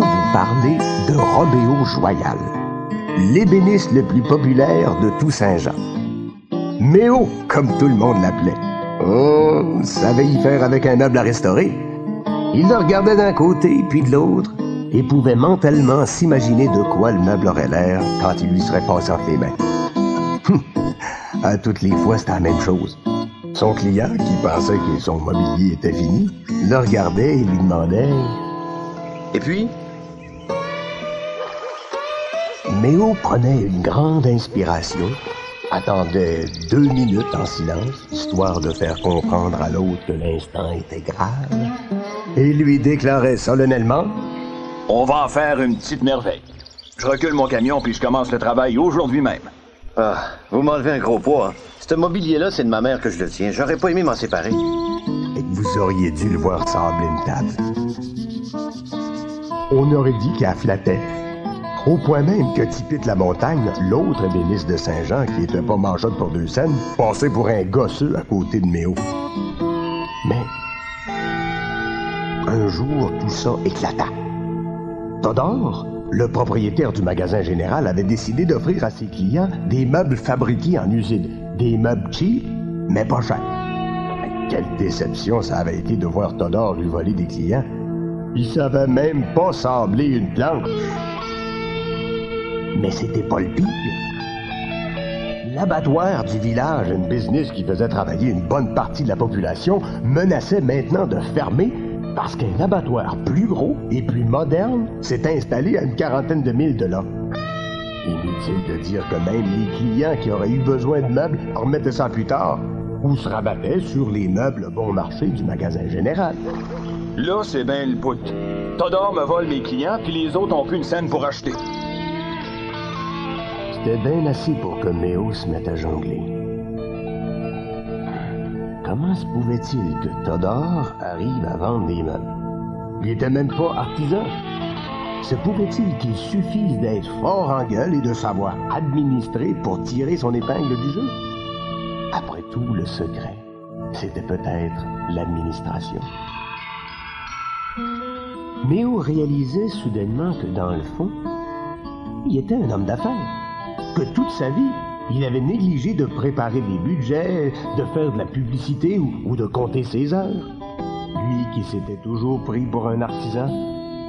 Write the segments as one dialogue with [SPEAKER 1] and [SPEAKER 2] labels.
[SPEAKER 1] Vous parler de Robéo Joyal, l'ébéniste le plus populaire de tout Saint-Jean. Méo, comme tout le monde l'appelait. Oh, savait y faire avec un meuble à restaurer. Il le regardait d'un côté puis de l'autre et pouvait mentalement s'imaginer de quoi le meuble aurait l'air quand il lui serait passé entre les mains. à toutes les fois, c'était la même chose. Son client, qui pensait que son mobilier était fini, le regardait et lui demandait
[SPEAKER 2] Et puis?
[SPEAKER 1] Méo prenait une grande inspiration, attendait deux minutes en silence, histoire de faire comprendre à l'autre que l'instant était grave, et lui déclarait solennellement
[SPEAKER 3] On va en faire une petite merveille. Je recule mon camion puis je commence le travail aujourd'hui même.
[SPEAKER 2] Ah, vous m'enlevez un gros poids. Hein. Ce mobilier-là, c'est de ma mère que je le tiens. J'aurais pas aimé m'en séparer.
[SPEAKER 1] Et vous auriez dû le voir sabler une table. On aurait dit qu'elle flattait. Au point même que Tipit la montagne, l'autre ébéniste de Saint-Jean, qui était pas mangeote pour deux scènes, passait pour un gosseux à côté de Méo. Mais un jour, tout ça éclata. Todor, le propriétaire du magasin général, avait décidé d'offrir à ses clients des meubles fabriqués en usine. Des meubles cheap, mais pas chers. Quelle déception ça avait été de voir Todor lui voler des clients. Il savait même pas sabler une planche. Mais c'était pas le pire. L'abattoir du village, une business qui faisait travailler une bonne partie de la population, menaçait maintenant de fermer parce qu'un abattoir plus gros et plus moderne s'est installé à une quarantaine de milles de là. Inutile de dire que même les clients qui auraient eu besoin de meubles remettaient ça plus tard ou se rabattaient sur les meubles bon marché du magasin général.
[SPEAKER 3] Là, c'est bien le bout. Todor me vole mes clients, puis les autres ont plus une scène pour acheter.
[SPEAKER 1] C'était bien assez pour que Méo se mette à jongler. Comment se pouvait-il que Todor arrive à vendre des meubles? Il était même pas artisan. Se pouvait-il qu'il suffise d'être fort en gueule et de savoir administrer pour tirer son épingle du jeu? Après tout, le secret, c'était peut-être l'administration. Méo réalisait soudainement que dans le fond, il était un homme d'affaires. Que toute sa vie, il avait négligé de préparer des budgets, de faire de la publicité ou, de compter ses heures. Lui qui s'était toujours pris pour un artisan,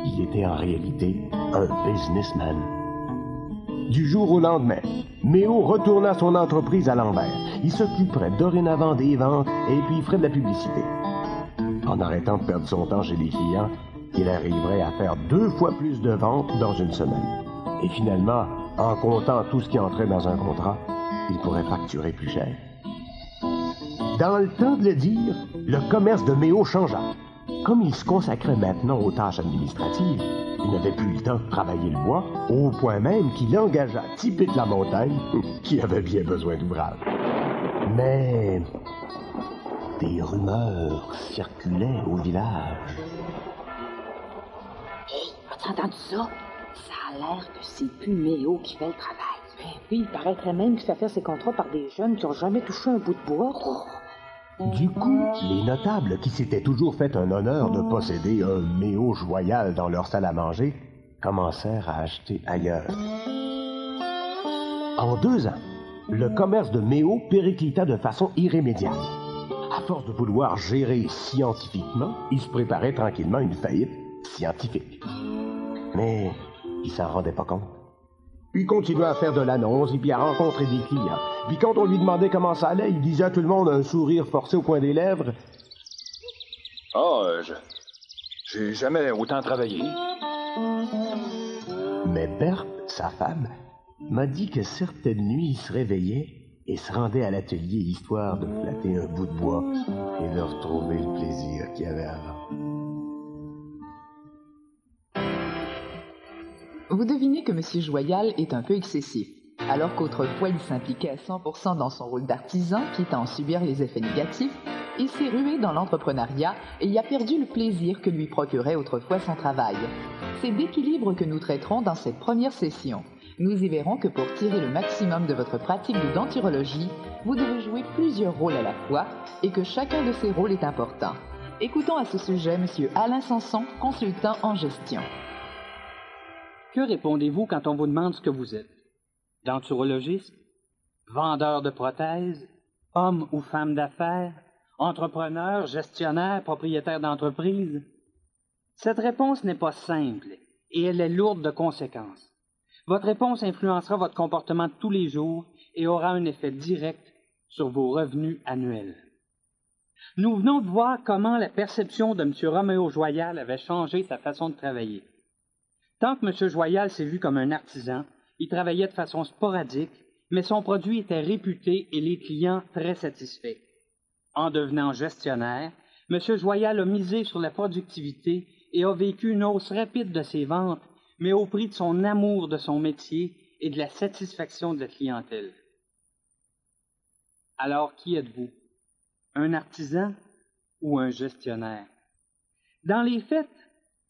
[SPEAKER 1] il était en réalité un businessman. Du jour au lendemain, Méo retourna son entreprise à l'envers. Il s'occuperait dorénavant des ventes et puis il ferait de la publicité. En arrêtant de perdre son temps chez les clients, il arriverait à faire deux fois plus de ventes dans une semaine. Et finalement, en comptant tout ce qui entrait dans un contrat, il pourrait facturer plus cher. Dans le temps de le dire, le commerce de Méo changea. Comme il se consacrait maintenant aux tâches administratives, il n'avait plus le temps de travailler le bois, au point même qu'il engagea Tipit la montagne, qui avait bien besoin d'ouvrage. Mais des rumeurs circulaient au village.
[SPEAKER 4] As-tu entendu ça? A l'air que c'est plus Méo qui fait le travail.
[SPEAKER 5] Ben oui, il paraîtrait même qu'il fait faire ses contrats par des jeunes qui ont jamais touché un bout de bois.
[SPEAKER 1] Du coup, les notables qui s'étaient toujours fait un honneur de posséder un méo joyal dans leur salle à manger commencèrent à acheter ailleurs. En deux ans, le commerce de méo périclita de façon irrémédiable. À force de vouloir gérer scientifiquement, il se préparait tranquillement une faillite scientifique. Mais il s'en rendait pas compte. Il continuait à faire de l'annonce et puis à rencontrer des clients. Puis quand on lui demandait comment ça allait, il disait à tout le monde un sourire forcé au coin des lèvres.
[SPEAKER 3] Ah, euh, je. J'ai jamais autant travaillé.
[SPEAKER 1] Mais Berthe, sa femme, m'a dit que certaines nuits il se réveillait et se rendait à l'atelier histoire de flatter un bout de bois et de retrouver le plaisir qu'il y avait avant.
[SPEAKER 6] Vous devinez que M. Joyal est un peu excessif. Alors qu'autrefois il s'impliquait à 100% dans son rôle d'artisan, quitte à en subir les effets négatifs, il s'est rué dans l'entrepreneuriat et y a perdu le plaisir que lui procurait autrefois son travail. C'est d'équilibre que nous traiterons dans cette première session. Nous y verrons que pour tirer le maximum de votre pratique de denturologie, vous devez jouer plusieurs rôles à la fois et que chacun de ces rôles est important. Écoutons à ce sujet M. Alain Sanson, consultant en gestion.
[SPEAKER 7] Que répondez-vous quand on vous demande ce que vous êtes? Denturologiste? Vendeur de prothèses? Homme ou femme d'affaires? Entrepreneur, gestionnaire, propriétaire d'entreprise? Cette réponse n'est pas simple et elle est lourde de conséquences. Votre réponse influencera votre comportement tous les jours et aura un effet direct sur vos revenus annuels. Nous venons de voir comment la perception de M. Roméo Joyal avait changé sa façon de travailler. Tant que M. Joyal s'est vu comme un artisan, il travaillait de façon sporadique, mais son produit était réputé et les clients très satisfaits. En devenant gestionnaire, M. Joyal a misé sur la productivité et a vécu une hausse rapide de ses ventes, mais au prix de son amour de son métier et de la satisfaction de la clientèle. Alors, qui êtes-vous? Un artisan ou un gestionnaire? Dans les faits,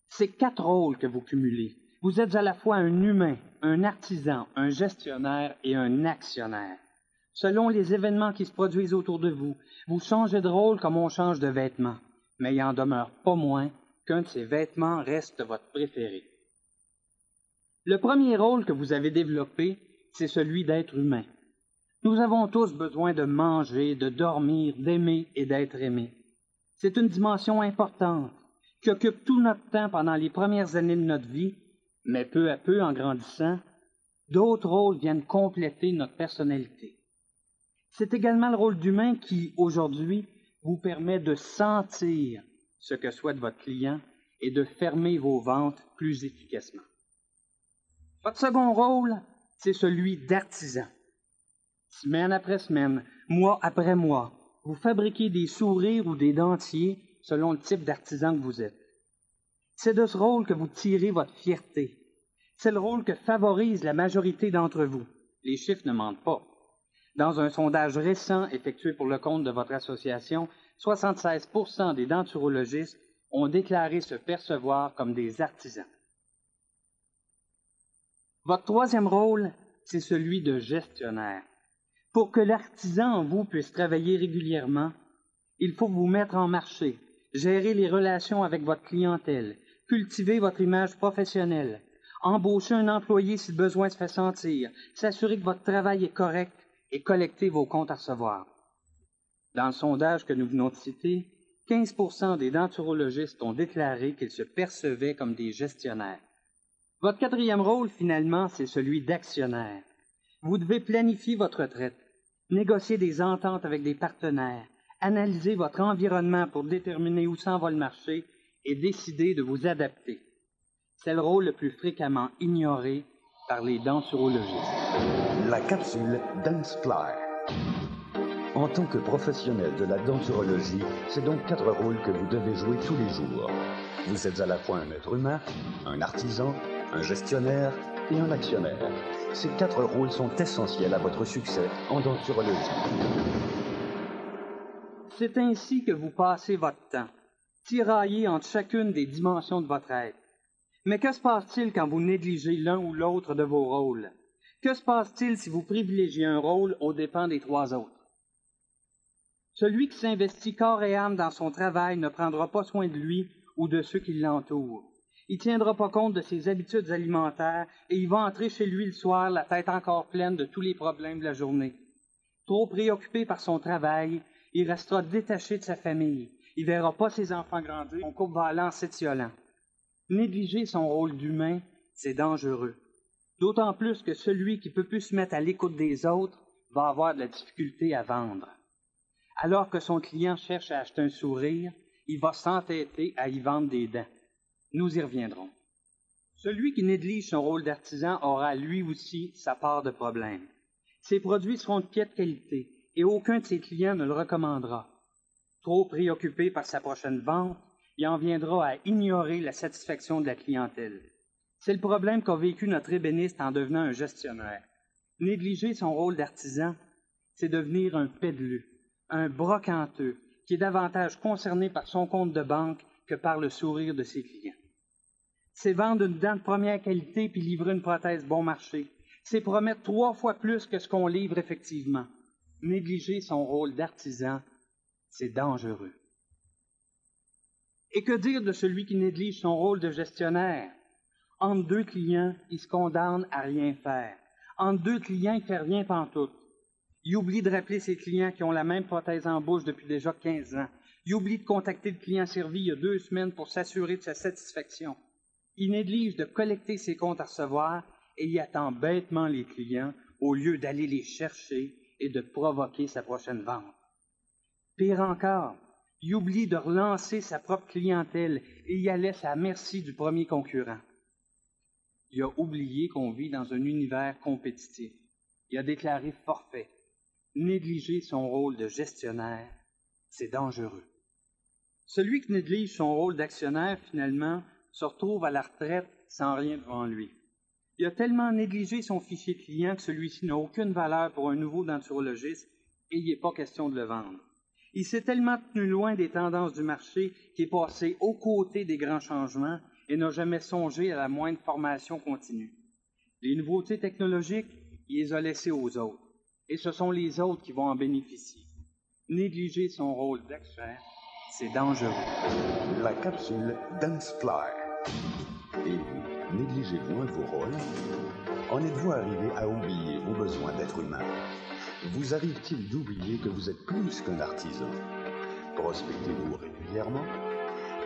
[SPEAKER 7] c'est quatre rôles que vous cumulez. Vous êtes à la fois un humain, un artisan, un gestionnaire et un actionnaire. Selon les événements qui se produisent autour de vous, vous changez de rôle comme on change de vêtements, mais il en demeure pas moins qu'un de ces vêtements reste votre préféré. Le premier rôle que vous avez développé, c'est celui d'être humain. Nous avons tous besoin de manger, de dormir, d'aimer et d'être aimés. C'est une dimension importante qui occupe tout notre temps pendant les premières années de notre vie, mais peu à peu, en grandissant, d'autres rôles viennent compléter notre personnalité. C'est également le rôle d'humain qui, aujourd'hui, vous permet de sentir ce que souhaite votre client et de fermer vos ventes plus efficacement. Votre second rôle, c'est celui d'artisan. Semaine après semaine, mois après mois, vous fabriquez des sourires ou des dentiers selon le type d'artisan que vous êtes. C'est de ce rôle que vous tirez votre fierté. C'est le rôle que favorise la majorité d'entre vous. Les chiffres ne mentent pas. Dans un sondage récent effectué pour le compte de votre association, 76% des denturologistes ont déclaré se percevoir comme des artisans. Votre troisième rôle, c'est celui de gestionnaire. Pour que l'artisan en vous puisse travailler régulièrement, il faut vous mettre en marché, gérer les relations avec votre clientèle, cultiver votre image professionnelle, embaucher un employé si le besoin se fait sentir, s'assurer que votre travail est correct et collecter vos comptes à recevoir. Dans le sondage que nous venons de citer, 15 des denturologistes ont déclaré qu'ils se percevaient comme des gestionnaires. Votre quatrième rôle, finalement, c'est celui d'actionnaire. Vous devez planifier votre retraite, négocier des ententes avec des partenaires, analyser votre environnement pour déterminer où s'en va le marché et décider de vous adapter. C'est le rôle le plus fréquemment ignoré par les denturologistes.
[SPEAKER 8] La capsule Fly. En tant que professionnel de la denturologie, c'est donc quatre rôles que vous devez jouer tous les jours. Vous êtes à la fois un être humain, un artisan, un gestionnaire et un actionnaire. Ces quatre rôles sont essentiels à votre succès en denturologie.
[SPEAKER 7] C'est ainsi que vous passez votre temps, tiraillé entre chacune des dimensions de votre être. Mais que se passe-t-il quand vous négligez l'un ou l'autre de vos rôles? Que se passe-t-il si vous privilégiez un rôle aux dépens des trois autres? Celui qui s'investit corps et âme dans son travail ne prendra pas soin de lui ou de ceux qui l'entourent. Il tiendra pas compte de ses habitudes alimentaires et il va entrer chez lui le soir la tête encore pleine de tous les problèmes de la journée. Trop préoccupé par son travail, il restera détaché de sa famille. Il verra pas ses enfants grandir. Son couple va aller en. Négliger son rôle d'humain, c'est dangereux. D'autant plus que celui qui peut plus se mettre à l'écoute des autres va avoir de la difficulté à vendre. Alors que son client cherche à acheter un sourire, il va s'entêter à y vendre des dents. Nous y reviendrons. Celui qui néglige son rôle d'artisan aura lui aussi sa part de problèmes. Ses produits seront de piètre qualité et aucun de ses clients ne le recommandera. Trop préoccupé par sa prochaine vente, il en viendra à ignorer la satisfaction de la clientèle. C'est le problème qu'a vécu notre ébéniste en devenant un gestionnaire. Négliger son rôle d'artisan, c'est devenir un pédelu, un brocanteux, qui est davantage concerné par son compte de banque que par le sourire de ses clients. C'est vendre une dent de première qualité puis livrer une prothèse bon marché. C'est promettre trois fois plus que ce qu'on livre effectivement. Négliger son rôle d'artisan, c'est dangereux. Et que dire de celui qui néglige son rôle de gestionnaire? Entre deux clients, il se condamne à rien faire. Entre deux clients, il fait rien pantoute. Il oublie de rappeler ses clients qui ont la même prothèse en bouche depuis déjà 15 ans. Il oublie de contacter le client servi il y a deux semaines pour s'assurer de sa satisfaction. Il néglige de collecter ses comptes à recevoir et il attend bêtement les clients au lieu d'aller les chercher et de provoquer sa prochaine vente. Pire encore, il oublie de relancer sa propre clientèle et y laisse à la merci du premier concurrent. Il a oublié qu'on vit dans un univers compétitif. Il a déclaré forfait. Négliger son rôle de gestionnaire, c'est dangereux. Celui qui néglige son rôle d'actionnaire, finalement, se retrouve à la retraite sans rien devant lui. Il a tellement négligé son fichier client que celui-ci n'a aucune valeur pour un nouveau denturologiste et il n'est pas question de le vendre. Il s'est tellement tenu loin des tendances du marché qu'il est passé aux côtés des grands changements et n'a jamais songé à la moindre formation continue. Les nouveautés technologiques, il les a laissées aux autres. Et ce sont les autres qui vont en bénéficier. Négliger son rôle d'expert, c'est dangereux.
[SPEAKER 8] La capsule Dance Fly. Et vous, négligez-vous vos rôles? En êtes-vous arrivé à oublier vos besoins d'être humain? Vous arrive-t-il d'oublier que vous êtes plus qu'un artisan? Prospectez-vous régulièrement?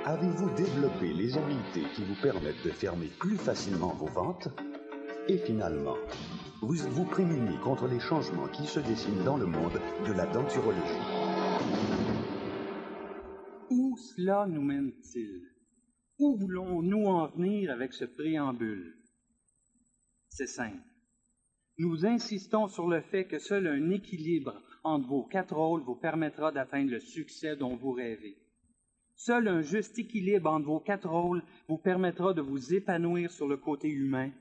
[SPEAKER 8] Avez-vous développé les habiletés qui vous permettent de fermer plus facilement vos ventes? Et finalement, vous êtes-vous prémuni contre les changements qui se dessinent dans le monde de la denturologie.
[SPEAKER 7] Où cela nous mène-t-il? Où voulons-nous en venir avec ce préambule? C'est simple. Nous insistons sur le fait que seul un équilibre entre vos quatre rôles vous permettra d'atteindre le succès dont vous rêvez. Seul un juste équilibre entre vos quatre rôles vous permettra de vous épanouir sur le côté humain,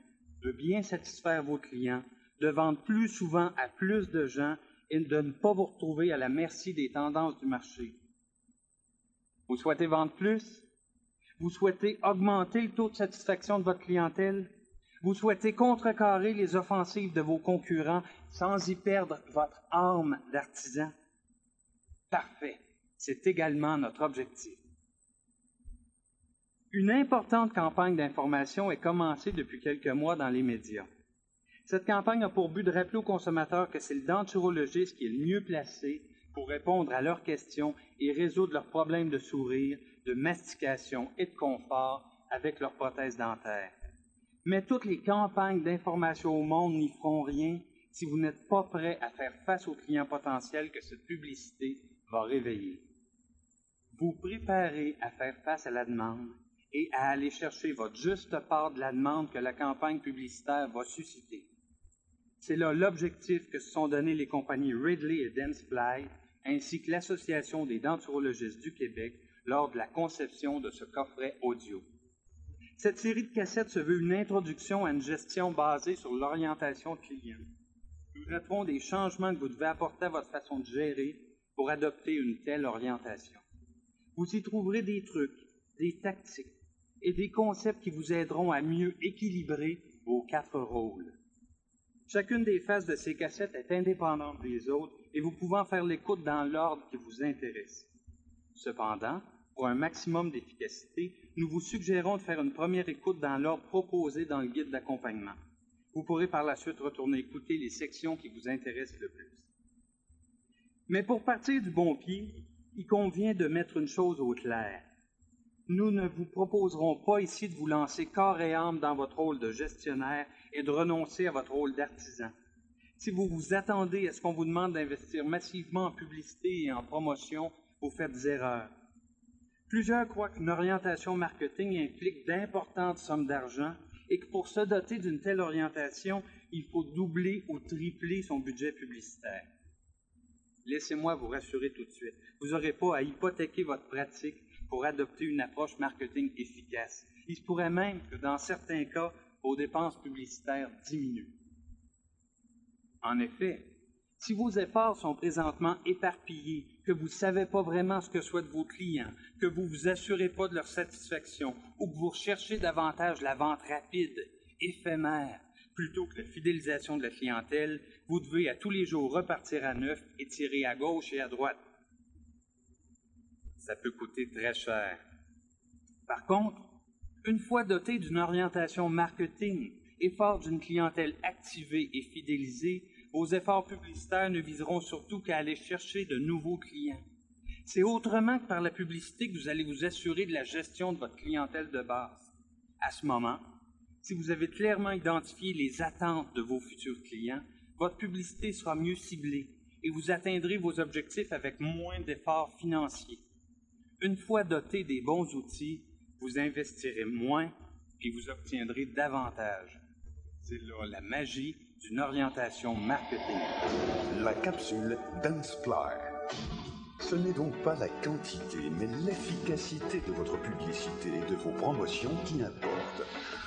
[SPEAKER 7] de bien satisfaire vos clients, de vendre plus souvent à plus de gens et de ne pas vous retrouver à la merci des tendances du marché. Vous souhaitez vendre plus? Vous souhaitez augmenter le taux de satisfaction de votre clientèle? Vous souhaitez contrecarrer les offensives de vos concurrents sans y perdre votre âme d'artisan? Parfait. C'est également notre objectif. Une importante campagne d'information est commencée depuis quelques mois dans les médias. Cette campagne a pour but de rappeler aux consommateurs que c'est le denturologiste qui est le mieux placé pour répondre à leurs questions et résoudre leurs problèmes de sourire, de mastication et de confort avec leur prothèse dentaire. Mais toutes les campagnes d'information au monde n'y feront rien si vous n'êtes pas prêt à faire face aux clients potentiels que cette publicité va réveiller. Vous préparez à faire face à la demande et à aller chercher votre juste part de la demande que la campagne publicitaire va susciter. C'est là l'objectif que se sont donnés les compagnies Ridley et Dentsply, ainsi que l'Association des denturologistes du Québec lors de la conception de ce coffret audio. Cette série de cassettes se veut une introduction à une gestion basée sur l'orientation client. Nous traiterons des changements que vous devez apporter à votre façon de gérer pour adopter une telle orientation. Vous y trouverez des trucs, des tactiques et des concepts qui vous aideront à mieux équilibrer vos quatre rôles. Chacune des phases de ces cassettes est indépendante des autres et vous pouvez en faire l'écoute dans l'ordre qui vous intéresse. Cependant, pour un maximum d'efficacité, nous vous suggérons de faire une première écoute dans l'ordre proposé dans le guide d'accompagnement. Vous pourrez par la suite retourner écouter les sections qui vous intéressent le plus. Mais pour partir du bon pied, il convient de mettre une chose au clair. Nous ne vous proposerons pas ici de vous lancer corps et âme dans votre rôle de gestionnaire et de renoncer à votre rôle d'artisan. Si vous vous attendez à ce qu'on vous demande d'investir massivement en publicité et en promotion, vous faites des erreurs. Plusieurs croient qu'une orientation marketing implique d'importantes sommes d'argent et que pour se doter d'une telle orientation, il faut doubler ou tripler son budget publicitaire. Laissez-moi vous rassurer tout de suite. Vous n'aurez pas à hypothéquer votre pratique pour adopter une approche marketing efficace. Il se pourrait même que dans certains cas, vos dépenses publicitaires diminuent. En effet, si vos efforts sont présentement éparpillés, que vous ne savez pas vraiment ce que souhaitent vos clients, que vous ne vous assurez pas de leur satisfaction ou que vous recherchez davantage la vente rapide, éphémère, plutôt que la fidélisation de la clientèle, vous devez à tous les jours repartir à neuf et tirer à gauche et à droite. Ça peut coûter très cher. Par contre, Une fois doté d'une orientation marketing et fort d'une clientèle activée et fidélisée, vos efforts publicitaires ne viseront surtout qu'à aller chercher de nouveaux clients. C'est autrement que par la publicité que vous allez vous assurer de la gestion de votre clientèle de base. À ce moment, si vous avez clairement identifié les attentes de vos futurs clients, votre publicité sera mieux ciblée et vous atteindrez vos objectifs avec moins d'efforts financiers. Une fois doté des bons outils, vous investirez moins et vous obtiendrez davantage. C'est là la magie d'une orientation marketing.
[SPEAKER 8] La capsule Danceply. Ce n'est donc pas la quantité, mais l'efficacité de votre publicité et de vos promotions qui importe.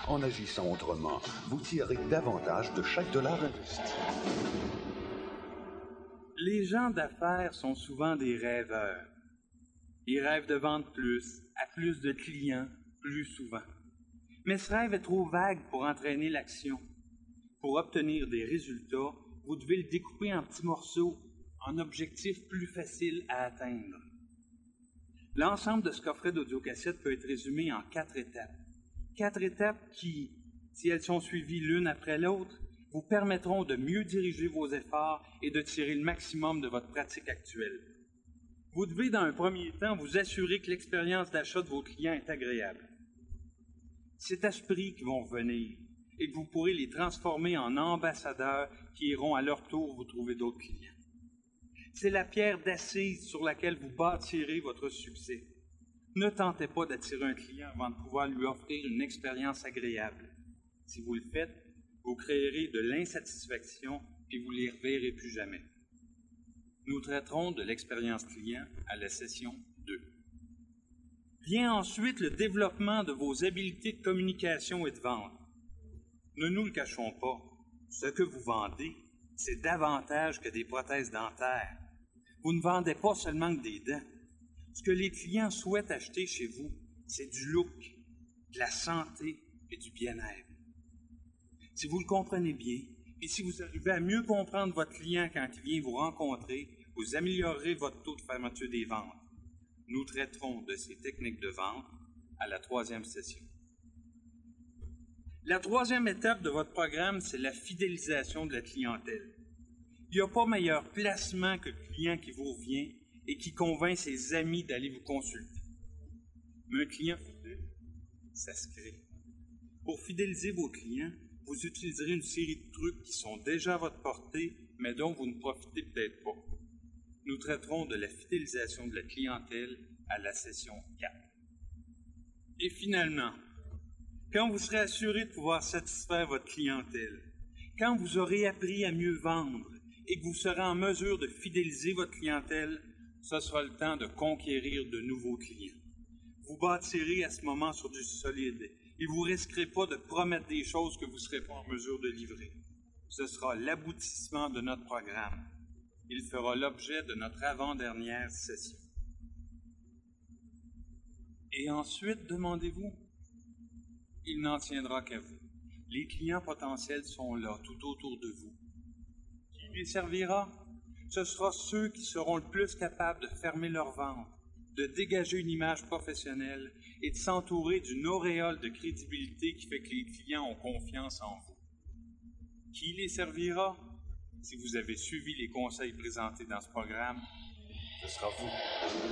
[SPEAKER 8] En agissant autrement, vous tirerez davantage de chaque dollar investi.
[SPEAKER 7] Les gens d'affaires sont souvent des rêveurs. Ils rêvent de vendre plus, à plus de clients, plus souvent. Mais ce rêve est trop vague pour entraîner l'action. Pour obtenir des résultats, vous devez le découper en petits morceaux, en objectifs plus faciles à atteindre. L'ensemble de ce coffret d'audiocassette peut être résumé en quatre étapes. Quatre étapes qui, si elles sont suivies l'une après l'autre, vous permettront de mieux diriger vos efforts et de tirer le maximum de votre pratique actuelle. Vous devez, dans un premier temps, vous assurer que l'expérience d'achat de vos clients est agréable. C'est à ce prix qu'ils vont venir et que vous pourrez les transformer en ambassadeurs qui iront à leur tour vous trouver d'autres clients. C'est la pierre d'assise sur laquelle vous bâtirez votre succès. Ne tentez pas d'attirer un client avant de pouvoir lui offrir une expérience agréable. Si vous le faites, vous créerez de l'insatisfaction et vous ne les reverrez plus jamais. Nous traiterons de l'expérience client à la session 2. Vient ensuite le développement de vos habiletés de communication et de vente. Ne nous le cachons pas, ce que vous vendez, c'est davantage que des prothèses dentaires. Vous ne vendez pas seulement que des dents. Ce que les clients souhaitent acheter chez vous, c'est du look, de la santé et du bien-être. Si vous le comprenez bien, et si vous arrivez à mieux comprendre votre client quand il vient vous rencontrer, vous améliorerez votre taux de fermeture des ventes. Nous traiterons de ces techniques de vente à la troisième session. La troisième étape de votre programme, c'est la fidélisation de la clientèle. Il n'y a pas meilleur placement que le client qui vous revient et qui convainc ses amis d'aller vous consulter. Mais un client fidèle, ça se crée. Pour fidéliser vos clients, vous utiliserez une série de trucs qui sont déjà à votre portée, mais dont vous ne profitez peut-être pas. Nous traiterons de la fidélisation de la clientèle à la session 4. Et finalement, quand vous serez assuré de pouvoir satisfaire votre clientèle, quand vous aurez appris à mieux vendre et que vous serez en mesure de fidéliser votre clientèle, ce sera le temps de conquérir de nouveaux clients. Vous bâtirez à ce moment sur du solide et vous risquerez pas de promettre des choses que vous ne serez pas en mesure de livrer. Ce sera l'aboutissement de notre programme. Il fera l'objet de notre avant-dernière session. Et ensuite, demandez-vous, il n'en tiendra qu'à vous. Les clients potentiels sont là, tout autour de vous. Qui les servira? Ce sera ceux qui seront le plus capables de fermer leur vente, de dégager une image professionnelle et de s'entourer d'une auréole de crédibilité qui fait que les clients ont confiance en vous. Qui les servira? Si vous avez suivi les conseils présentés dans ce programme, ce sera vous.